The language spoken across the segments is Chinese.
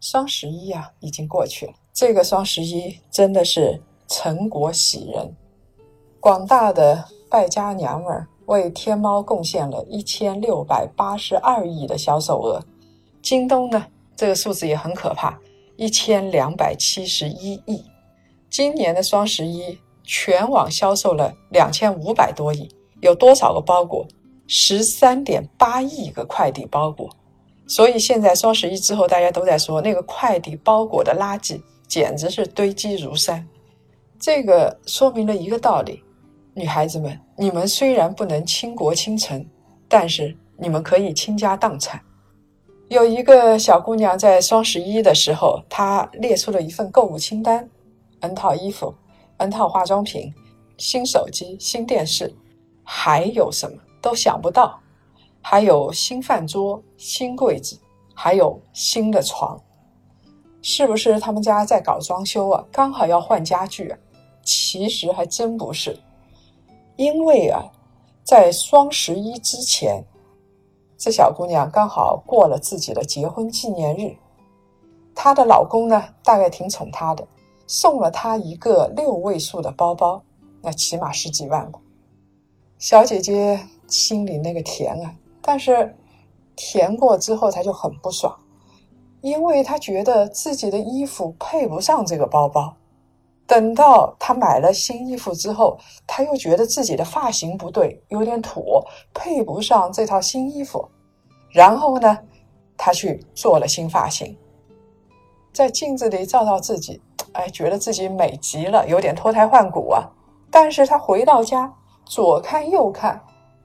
双十一啊，已经过去了。这个双十一真的是成果喜人，广大的败家娘们儿为天猫贡献了一千六百八十二亿的销售额。京东呢，这个数字也很可怕，一千两百七十一亿。今年的双十一全网销售了两千五百多亿，有多少个包裹？十三点八亿个快递包裹。所以现在双十一之后，大家都在说那个快递包裹的垃圾简直是堆积如山。这个说明了一个道理：女孩子们，你们虽然不能倾国倾城，但是你们可以倾家荡产。有一个小姑娘在双十一的时候，她列出了一份购物清单：n 套衣服、n 套化妆品、新手机、新电视，还有什么都想不到。还有新饭桌、新柜子，还有新的床，是不是他们家在搞装修啊？刚好要换家具啊？其实还真不是，因为啊，在双十一之前，这小姑娘刚好过了自己的结婚纪念日，她的老公呢，大概挺宠她的，送了她一个六位数的包包，那起码十几万吧。小姐姐心里那个甜啊！但是填过之后，他就很不爽，因为他觉得自己的衣服配不上这个包包。等到他买了新衣服之后，他又觉得自己的发型不对，有点土，配不上这套新衣服。然后呢，他去做了新发型，在镜子里照照自己，哎，觉得自己美极了，有点脱胎换骨啊。但是他回到家，左看右看，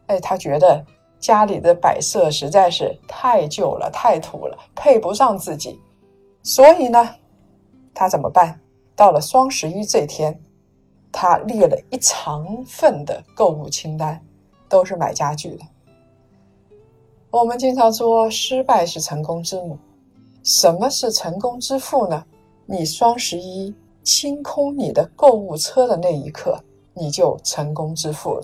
哎，他觉得。家里的摆设实在是太旧了，太土了，配不上自己。所以呢，他怎么办？到了双十一这天，他列了一长份的购物清单，都是买家具的。我们经常说，失败是成功之母。什么是成功之父呢？你双十一清空你的购物车的那一刻，你就成功之父了。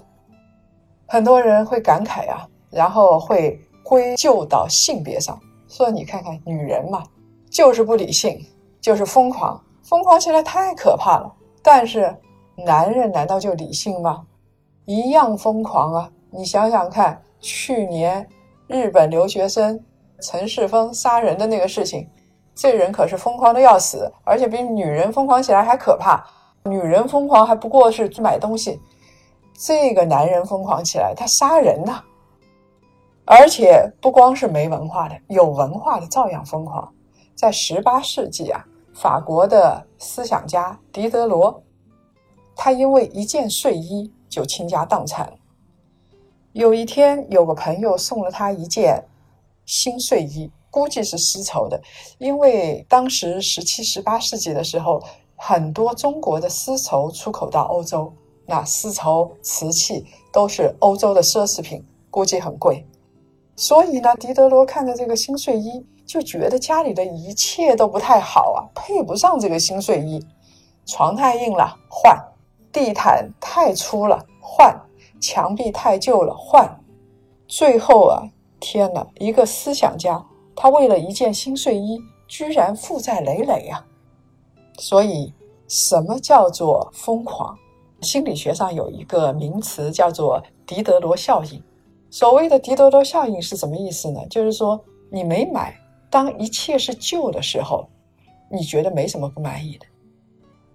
很多人会感慨啊。然后会归咎到性别上，说你看看女人嘛，就是不理性，就是疯狂，疯狂起来太可怕了。但是男人难道就理性吗？一样疯狂啊！你想想看，去年日本留学生陈世峰杀人的那个事情，这人可是疯狂的要死，而且比女人疯狂起来还可怕。女人疯狂还不过是去买东西，这个男人疯狂起来，他杀人呐！而且不光是没文化的，有文化的照样疯狂。在十八世纪啊，法国的思想家狄德罗，他因为一件睡衣就倾家荡产。有一天，有个朋友送了他一件新睡衣，估计是丝绸的，因为当时十七、十八世纪的时候，很多中国的丝绸出口到欧洲，那丝绸、瓷器都是欧洲的奢侈品，估计很贵。所以呢，狄德罗看着这个新睡衣，就觉得家里的一切都不太好啊，配不上这个新睡衣。床太硬了，换；地毯太粗了，换；墙壁太旧了，换。最后啊，天哪！一个思想家，他为了一件新睡衣，居然负债累累啊！所以，什么叫做疯狂？心理学上有一个名词叫做狄德罗效应。所谓的迪多多效应是什么意思呢？就是说，你没买，当一切是旧的时候，你觉得没什么不满意的；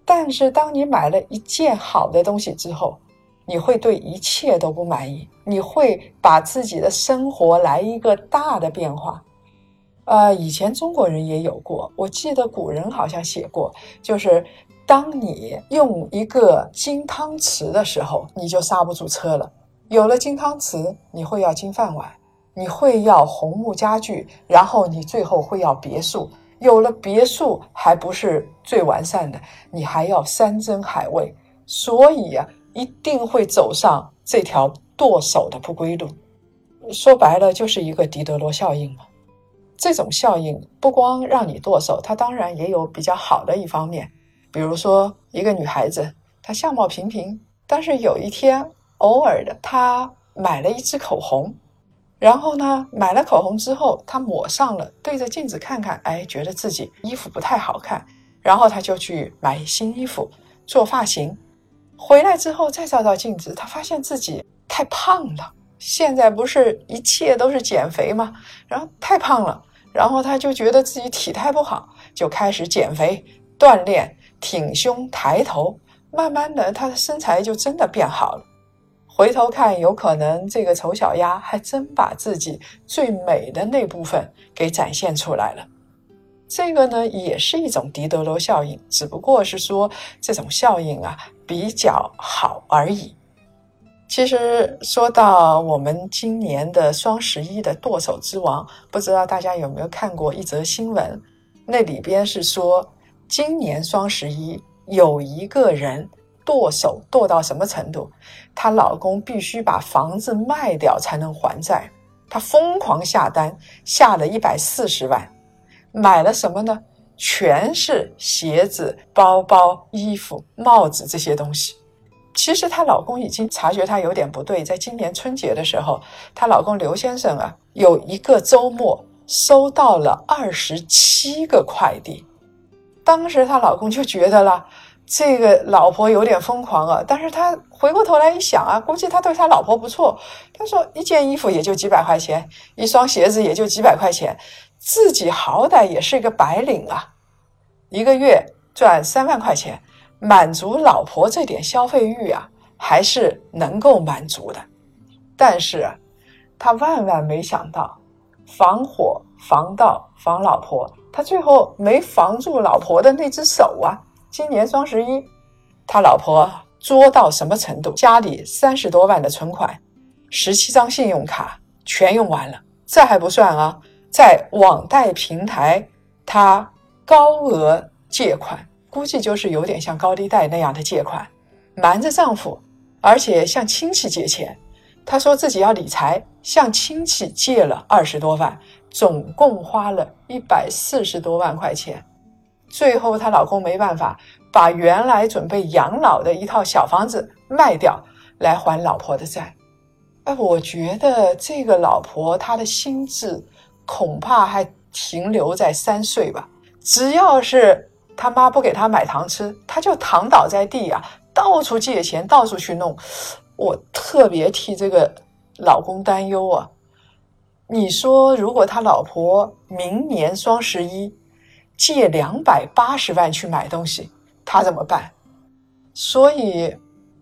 但是当你买了一件好的东西之后，你会对一切都不满意，你会把自己的生活来一个大的变化。呃，以前中国人也有过，我记得古人好像写过，就是当你用一个金汤匙的时候，你就刹不住车了。有了金汤匙，你会要金饭碗，你会要红木家具，然后你最后会要别墅。有了别墅还不是最完善的，你还要山珍海味，所以呀，一定会走上这条剁手的不归路。说白了，就是一个狄德罗效应嘛。这种效应不光让你剁手，它当然也有比较好的一方面。比如说，一个女孩子，她相貌平平，但是有一天，偶尔的，他买了一支口红。然后呢，买了口红之后，他抹上了，对着镜子看看，哎，觉得自己衣服不太好看，然后他就去买新衣服，做发型。回来之后再照照镜子，他发现自己太胖了。现在不是一切都是减肥吗？然后太胖了，然后他就觉得自己体态不好，就开始减肥锻炼，挺胸抬头，慢慢的，他的身材就真的变好了。回头看，有可能这个丑小鸭还真把自己最美的那部分给展现出来了。这个呢，也是一种狄德罗效应，只不过是说这种效应啊比较好而已。其实说到我们今年的双十一的剁手之王，不知道大家有没有看过一则新闻？那里边是说，今年双十一有一个人。剁手剁到什么程度？她老公必须把房子卖掉才能还债。她疯狂下单，下了一百四十万，买了什么呢？全是鞋子、包包、衣服、帽子这些东西。其实她老公已经察觉她有点不对，在今年春节的时候，她老公刘先生啊，有一个周末收到了二十七个快递。当时她老公就觉得了。这个老婆有点疯狂啊，但是他回过头来一想啊，估计他对他老婆不错。他说一件衣服也就几百块钱，一双鞋子也就几百块钱，自己好歹也是一个白领啊，一个月赚三万块钱，满足老婆这点消费欲啊，还是能够满足的。但是，他万万没想到，防火、防盗、防老婆，他最后没防住老婆的那只手啊。今年双十一，他老婆作到什么程度？家里三十多万的存款，十七张信用卡全用完了。这还不算啊，在网贷平台，他高额借款，估计就是有点像高利贷那样的借款，瞒着丈夫，而且向亲戚借钱。她说自己要理财，向亲戚借了二十多万，总共花了一百四十多万块钱。最后，她老公没办法，把原来准备养老的一套小房子卖掉，来还老婆的债。哎，我觉得这个老婆她的心智恐怕还停留在三岁吧。只要是他妈不给他买糖吃，他就躺倒在地啊，到处借钱，到处去弄。我特别替这个老公担忧啊。你说，如果他老婆明年双十一？借两百八十万去买东西，他怎么办？所以，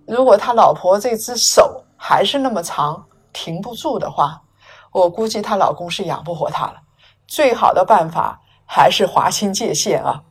如果他老婆这只手还是那么长，停不住的话，我估计她老公是养不活她了。最好的办法还是划清界限啊。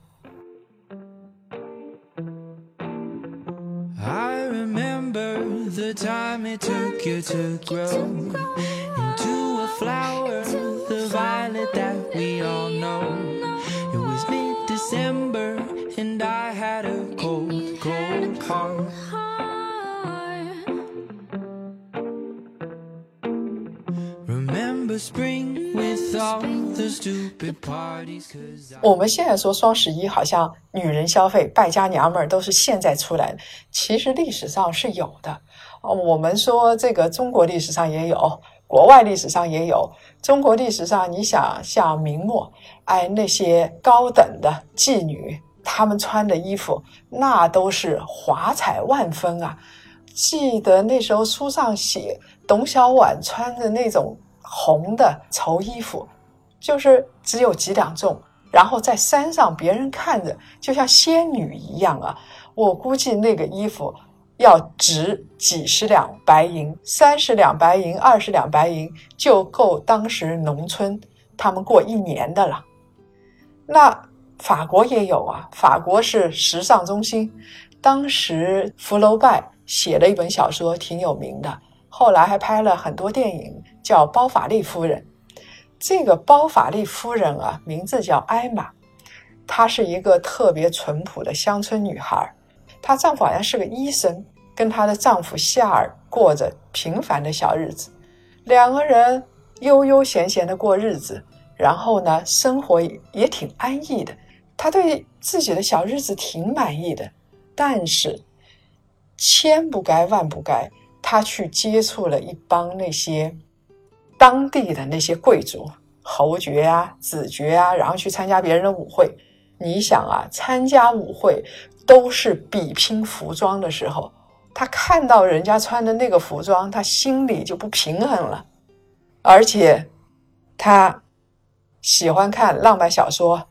我们现在说双十一，好像女人消费败家娘们儿都是现在出来的。其实历史上是有的。我们说这个中国历史上也有，国外历史上也有。中国历史上，你想像明末，哎，那些高等的妓女，她们穿的衣服那都是华彩万分啊。记得那时候书上写，董小宛穿的那种红的绸衣服。就是只有几两重，然后在山上，别人看着就像仙女一样啊！我估计那个衣服要值几十两白银，三十两白银，二十两白银就够当时农村他们过一年的了。那法国也有啊，法国是时尚中心，当时福楼拜写了一本小说，挺有名的，后来还拍了很多电影，叫《包法利夫人》。这个包法利夫人啊，名字叫艾玛。她是一个特别淳朴的乡村女孩。她丈夫好像是个医生，跟她的丈夫夏尔过着平凡的小日子，两个人悠悠闲闲的过日子，然后呢，生活也挺安逸的。她对自己的小日子挺满意的，但是千不该万不该，他去接触了一帮那些当地的那些贵族、侯爵啊、子爵啊，然后去参加别人的舞会。你想啊，参加舞会。都是比拼服装的时候，他看到人家穿的那个服装，他心里就不平衡了。而且，他喜欢看浪漫小说，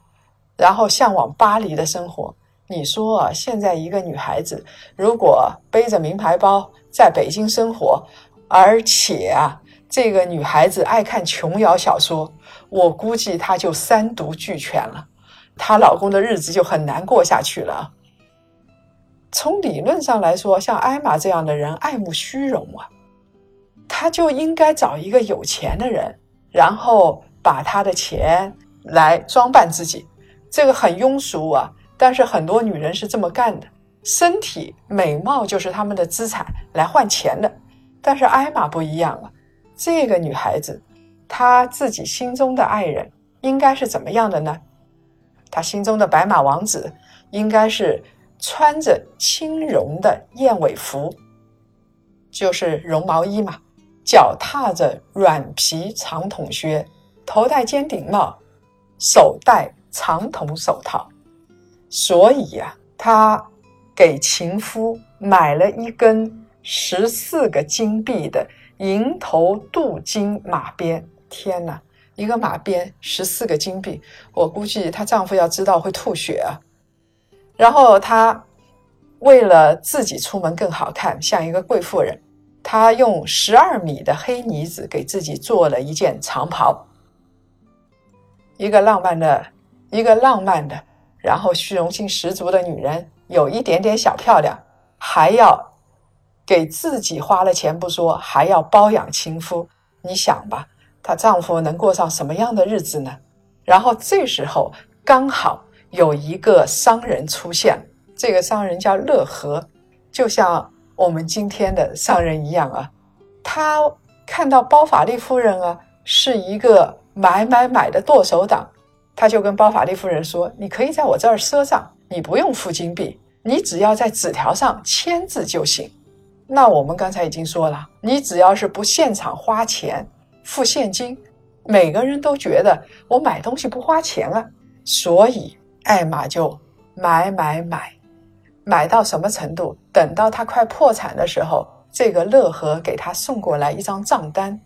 然后向往巴黎的生活。你说啊，现在一个女孩子如果背着名牌包在北京生活，而且啊，这个女孩子爱看琼瑶小说，我估计她就三毒俱全了，她老公的日子就很难过下去了。从理论上来说，像艾玛这样的人爱慕虚荣啊，她就应该找一个有钱的人，然后把他的钱来装扮自己。这个很庸俗啊，但是很多女人是这么干的。身体美貌就是他们的资产，来换钱的。但是艾玛不一样了，这个女孩子，她自己心中的爱人应该是怎么样的呢？她心中的白马王子应该是。穿着轻绒的燕尾服，就是绒毛衣嘛，脚踏着软皮长筒靴，头戴尖顶帽，手戴长筒手套。所以呀，他给情夫买了一根十四个金币的银头镀金马鞭。天哪，一个马鞭十四个金币，我估计她丈夫要知道会吐血啊。然后她为了自己出门更好看，像一个贵妇人，她用十二米的黑呢子给自己做了一件长袍。一个浪漫的，一个浪漫的，然后虚荣心十足的女人，有一点点小漂亮，还要给自己花了钱不说，还要包养情夫。你想吧，她丈夫能过上什么样的日子呢？然后这时候刚好。有一个商人出现，这个商人叫乐和，就像我们今天的商人一样啊。他看到包法利夫人啊是一个买买买的剁手党，他就跟包法利夫人说：“你可以在我这儿赊账，你不用付金币，你只要在纸条上签字就行。”那我们刚才已经说了，你只要是不现场花钱付现金，每个人都觉得我买东西不花钱啊，所以。艾玛就买买买，买到什么程度？等到他快破产的时候，这个乐和给他送过来一张账单，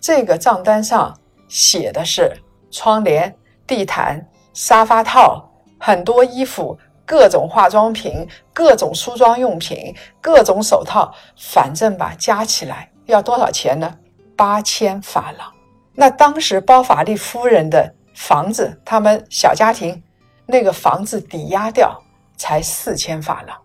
这个账单上写的是窗帘、地毯、沙发套、很多衣服、各种化妆品、各种梳妆用品、各种手套，反正吧，加起来要多少钱呢？八千法郎。那当时包法利夫人的房子，他们小家庭。那个房子抵押掉才四千法郎，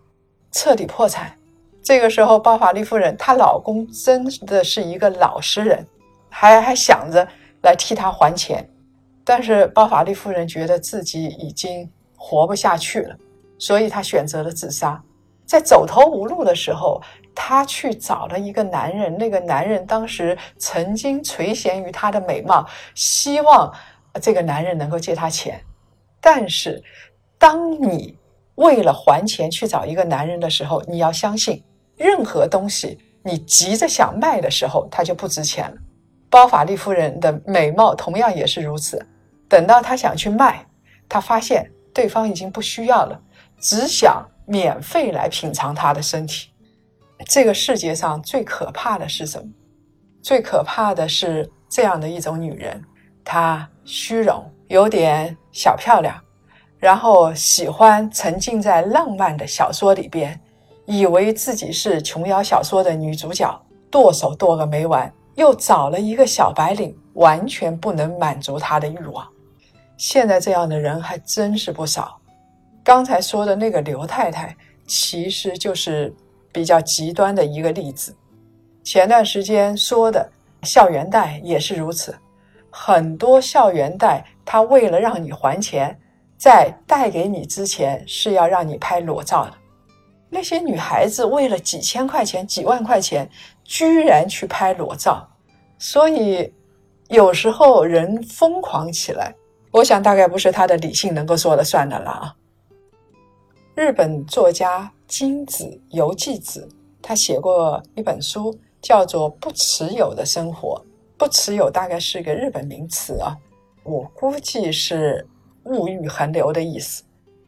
彻底破产。这个时候，包法利夫人她老公真的是一个老实人，还还想着来替她还钱。但是包法利夫人觉得自己已经活不下去了，所以她选择了自杀。在走投无路的时候，她去找了一个男人。那个男人当时曾经垂涎于她的美貌，希望这个男人能够借她钱。但是，当你为了还钱去找一个男人的时候，你要相信，任何东西你急着想卖的时候，它就不值钱了。包法利夫人的美貌同样也是如此。等到她想去卖，她发现对方已经不需要了，只想免费来品尝她的身体。这个世界上最可怕的是什么？最可怕的是这样的一种女人，她虚荣。有点小漂亮，然后喜欢沉浸在浪漫的小说里边，以为自己是琼瑶小说的女主角，剁手剁个没完，又找了一个小白领，完全不能满足她的欲望。现在这样的人还真是不少。刚才说的那个刘太太，其实就是比较极端的一个例子。前段时间说的校园贷也是如此。很多校园贷，他为了让你还钱，在贷给你之前是要让你拍裸照的。那些女孩子为了几千块钱、几万块钱，居然去拍裸照，所以有时候人疯狂起来，我想大概不是他的理性能够说了算的了啊。日本作家金子游纪子，他写过一本书，叫做《不持有的生活》。不持有大概是个日本名词啊，我估计是物欲横流的意思。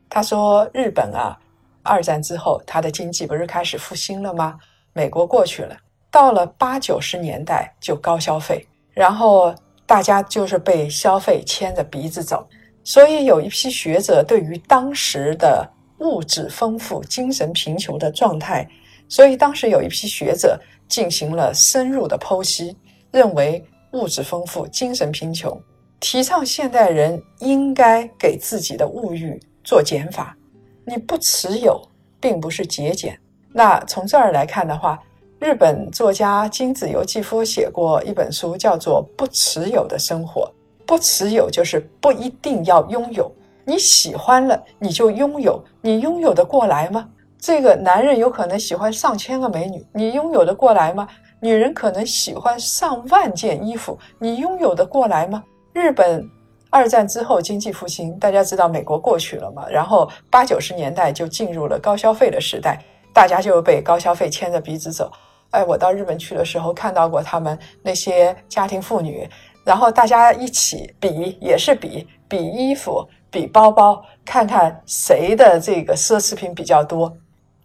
他说，日本啊，二战之后，他的经济不是开始复兴了吗？美国过去了，到了八九十年代就高消费，然后大家就是被消费牵着鼻子走。所以有一批学者对于当时的。物质丰富、精神贫穷的状态，所以当时有一批学者进行了深入的剖析，认为物质丰富、精神贫穷，提倡现代人应该给自己的物欲做减法。你不持有，并不是节俭。那从这儿来看的话，日本作家金子由纪夫写过一本书，叫做《不持有的生活》。不持有就是不一定要拥有。你喜欢了，你就拥有，你拥有的过来吗？这个男人有可能喜欢上千个美女，你拥有的过来吗？女人可能喜欢上万件衣服，你拥有的过来吗？日本二战之后经济复兴，大家知道美国过去了嘛？然后八九十年代就进入了高消费的时代，大家就被高消费牵着鼻子走。哎，我到日本去的时候看到过他们那些家庭妇女，然后大家一起比，也是比比衣服。比包包，看看谁的这个奢侈品比较多。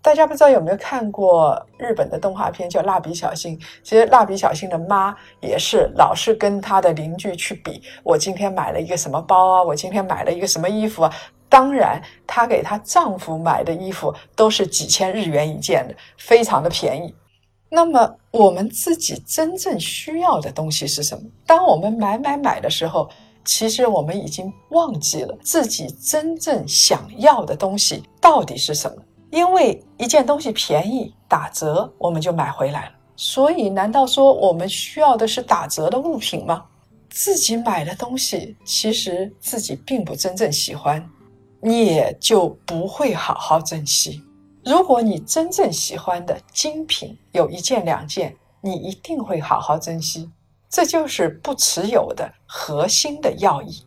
大家不知道有没有看过日本的动画片叫《蜡笔小新》？其实蜡笔小新的妈也是老是跟他的邻居去比，我今天买了一个什么包啊，我今天买了一个什么衣服啊。当然，她给她丈夫买的衣服都是几千日元一件的，非常的便宜。那么，我们自己真正需要的东西是什么？当我们买买买的时候。其实我们已经忘记了自己真正想要的东西到底是什么，因为一件东西便宜打折，我们就买回来了。所以，难道说我们需要的是打折的物品吗？自己买的东西，其实自己并不真正喜欢，你也就不会好好珍惜。如果你真正喜欢的精品有一件两件，你一定会好好珍惜。这就是不持有的核心的要义。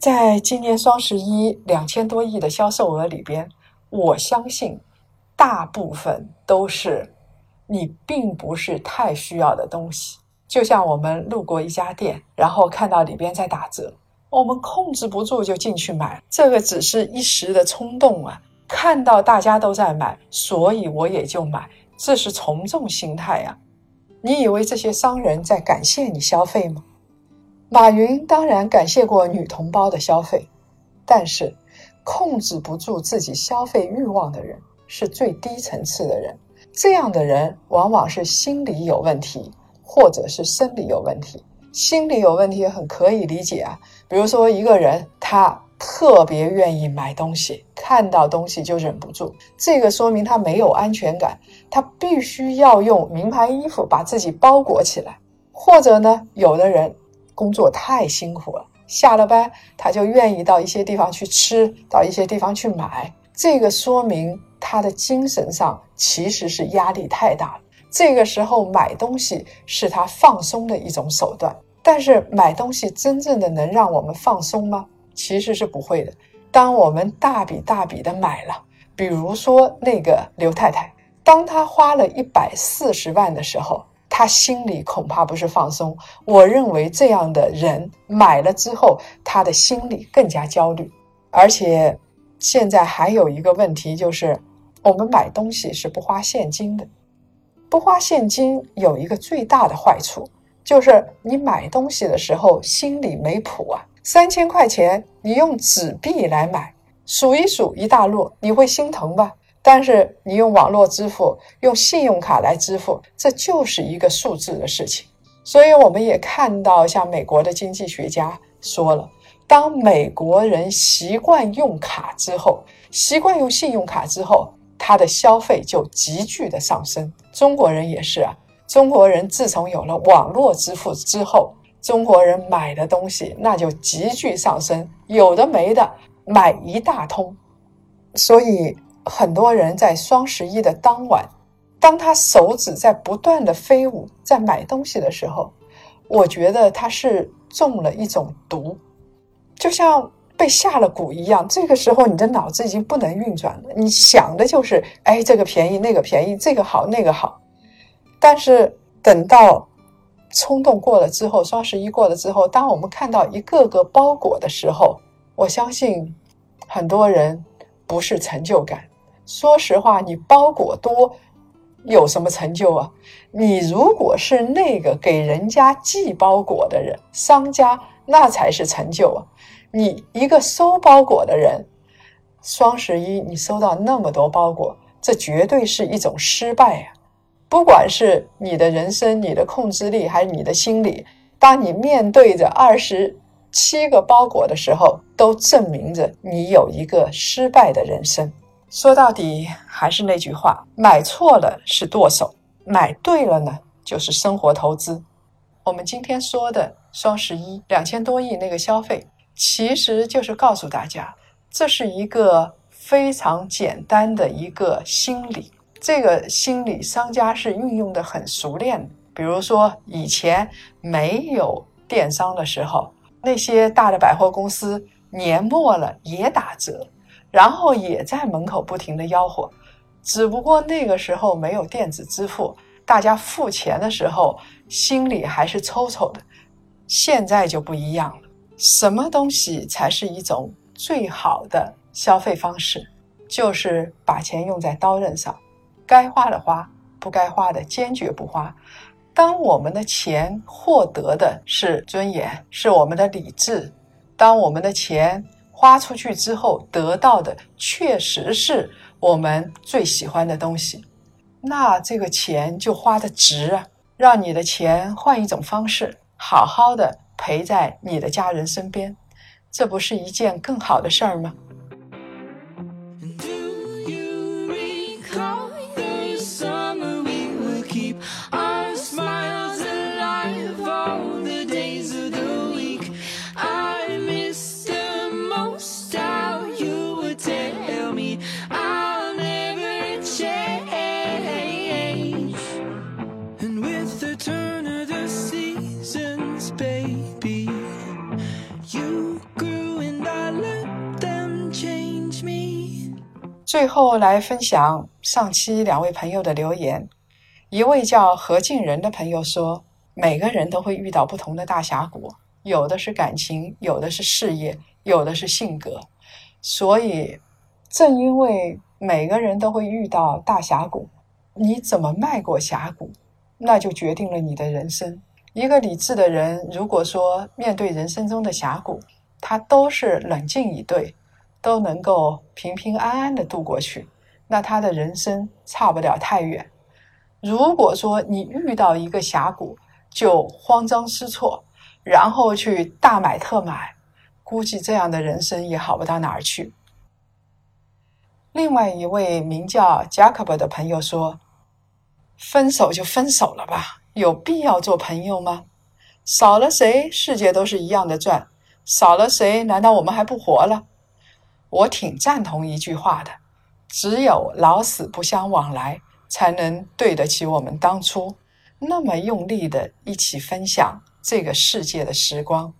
在今年双十一两千多亿的销售额里边，我相信大部分都是你并不是太需要的东西。就像我们路过一家店，然后看到里边在打折，我们控制不住就进去买。这个只是一时的冲动啊，看到大家都在买，所以我也就买，这是从众心态呀。你以为这些商人在感谢你消费吗？马云当然感谢过女同胞的消费，但是控制不住自己消费欲望的人是最低层次的人。这样的人往往是心理有问题，或者是生理有问题。心理有问题很可以理解啊，比如说一个人他特别愿意买东西，看到东西就忍不住，这个说明他没有安全感，他必须要用名牌衣服把自己包裹起来，或者呢，有的人。工作太辛苦了，下了班他就愿意到一些地方去吃，到一些地方去买。这个说明他的精神上其实是压力太大了。这个时候买东西是他放松的一种手段，但是买东西真正的能让我们放松吗？其实是不会的。当我们大笔大笔的买了，比如说那个刘太太，当她花了一百四十万的时候。他心里恐怕不是放松。我认为这样的人买了之后，他的心里更加焦虑。而且现在还有一个问题，就是我们买东西是不花现金的。不花现金有一个最大的坏处，就是你买东西的时候心里没谱啊。三千块钱，你用纸币来买，数一数一大摞，你会心疼吧？但是你用网络支付、用信用卡来支付，这就是一个数字的事情。所以我们也看到，像美国的经济学家说了，当美国人习惯用卡之后，习惯用信用卡之后，他的消费就急剧的上升。中国人也是啊，中国人自从有了网络支付之后，中国人买的东西那就急剧上升，有的没的买一大通。所以很多人在双十一的当晚，当他手指在不断的飞舞，在买东西的时候，我觉得他是中了一种毒，就像。被下了蛊一样，这个时候你的脑子已经不能运转了，你想的就是哎，这个便宜，那个便宜，这个好，那个好。但是等到冲动过了之后，双十一过了之后，当我们看到一个个包裹的时候，我相信很多人不是成就感。说实话，你包裹多有什么成就啊？你如果是那个给人家寄包裹的人，商家那才是成就啊。你一个收包裹的人，双十一你收到那么多包裹，这绝对是一种失败啊！不管是你的人生、你的控制力，还是你的心理，当你面对着二十七个包裹的时候，都证明着你有一个失败的人生。说到底，还是那句话：买错了是剁手，买对了呢，就是生活投资。我们今天说的双十一两千多亿那个消费。其实就是告诉大家，这是一个非常简单的一个心理。这个心理商家是运用的很熟练。比如说，以前没有电商的时候，那些大的百货公司年末了也打折，然后也在门口不停的吆喝。只不过那个时候没有电子支付，大家付钱的时候心里还是抽抽的。现在就不一样了。什么东西才是一种最好的消费方式？就是把钱用在刀刃上，该花的花，不该花的坚决不花。当我们的钱获得的是尊严，是我们的理智；当我们的钱花出去之后得到的确实是我们最喜欢的东西，那这个钱就花的值啊！让你的钱换一种方式，好好的。陪在你的家人身边，这不是一件更好的事儿吗？最后来分享上期两位朋友的留言。一位叫何静仁的朋友说：“每个人都会遇到不同的大峡谷，有的是感情，有的是事业，有的是性格。所以，正因为每个人都会遇到大峡谷，你怎么迈过峡谷，那就决定了你的人生。一个理智的人，如果说面对人生中的峡谷，他都是冷静以对。”都能够平平安安的度过去，那他的人生差不了太远。如果说你遇到一个峡谷就慌张失措，然后去大买特买，估计这样的人生也好不到哪儿去。另外一位名叫 Jacob 的朋友说：“分手就分手了吧，有必要做朋友吗？少了谁，世界都是一样的转；少了谁，难道我们还不活了？”我挺赞同一句话的：只有老死不相往来，才能对得起我们当初那么用力的一起分享这个世界的时光。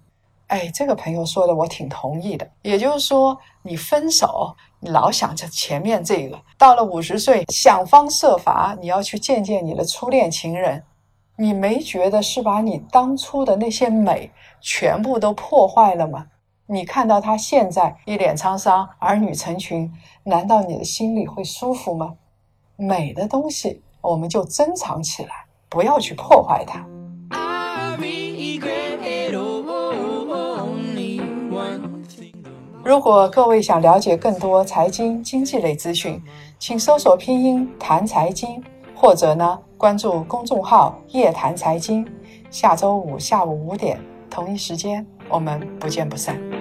哎，这个朋友说的我挺同意的。也就是说，你分手，你老想着前面这个，到了五十岁，想方设法你要去见见你的初恋情人，你没觉得是把你当初的那些美全部都破坏了吗？你看到他现在一脸沧桑，儿女成群，难道你的心里会舒服吗？美的东西，我们就珍藏起来，不要去破坏它。如果各位想了解更多财经经济类资讯，请搜索拼音谈财经，或者呢关注公众号夜谈财经。下周五下午五点同一时间，我们不见不散。